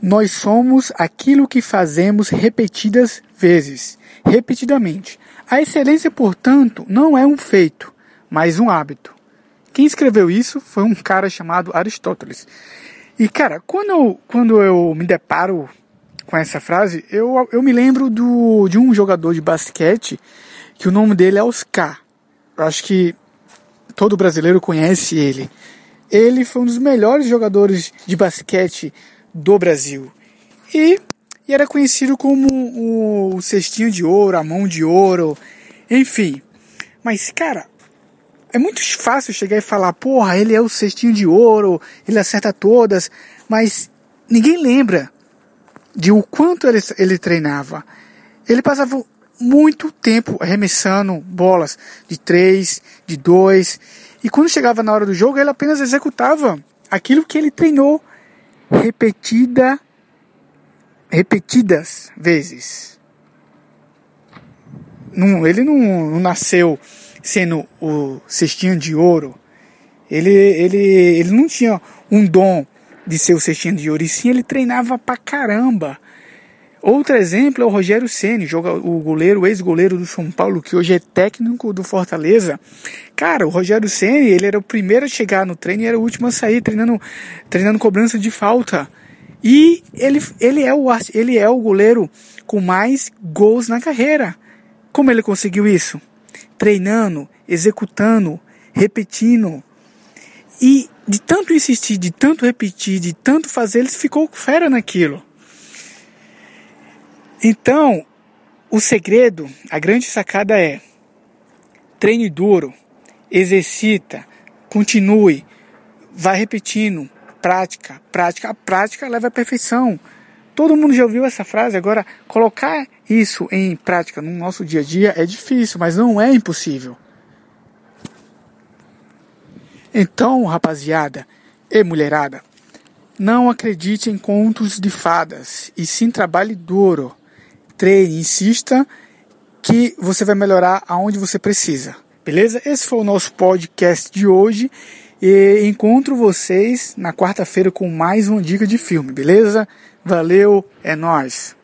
Nós somos aquilo que fazemos repetidas vezes, repetidamente. A excelência, portanto, não é um feito, mas um hábito. Quem escreveu isso foi um cara chamado Aristóteles. E, cara, quando eu, quando eu me deparo com essa frase, eu, eu me lembro do, de um jogador de basquete que o nome dele é Oscar. Eu acho que todo brasileiro conhece ele. Ele foi um dos melhores jogadores de basquete do Brasil. E, e era conhecido como o, o cestinho de ouro, a mão de ouro, enfim. Mas, cara, é muito fácil chegar e falar, porra, ele é o cestinho de ouro, ele acerta todas, mas ninguém lembra de o quanto ele, ele treinava. Ele passava muito tempo arremessando bolas de três, de dois, e quando chegava na hora do jogo, ele apenas executava aquilo que ele treinou repetida, repetidas vezes. Não, ele não, não nasceu sendo o cestinho de ouro. Ele, ele, ele não tinha um dom de ser o cestinho de ouro, e sim ele treinava pra caramba. Outro exemplo é o Rogério Ceni, o goleiro, ex-goleiro do São Paulo, que hoje é técnico do Fortaleza. Cara, o Rogério Ceni, ele era o primeiro a chegar no treino e era o último a sair treinando, treinando cobrança de falta. E ele, ele, é o, ele é o goleiro com mais gols na carreira. Como ele conseguiu isso? Treinando, executando, repetindo. E de tanto insistir, de tanto repetir, de tanto fazer, ele ficou fera naquilo. Então, o segredo, a grande sacada é: treine duro, exercita, continue, vai repetindo, prática, prática. A prática leva à perfeição. Todo mundo já ouviu essa frase, agora colocar isso em prática no nosso dia a dia é difícil, mas não é impossível. Então, rapaziada e mulherada, não acredite em contos de fadas e sim trabalhe duro treine, insista que você vai melhorar aonde você precisa. Beleza? Esse foi o nosso podcast de hoje e encontro vocês na quarta-feira com mais uma dica de filme, beleza? Valeu, é nós.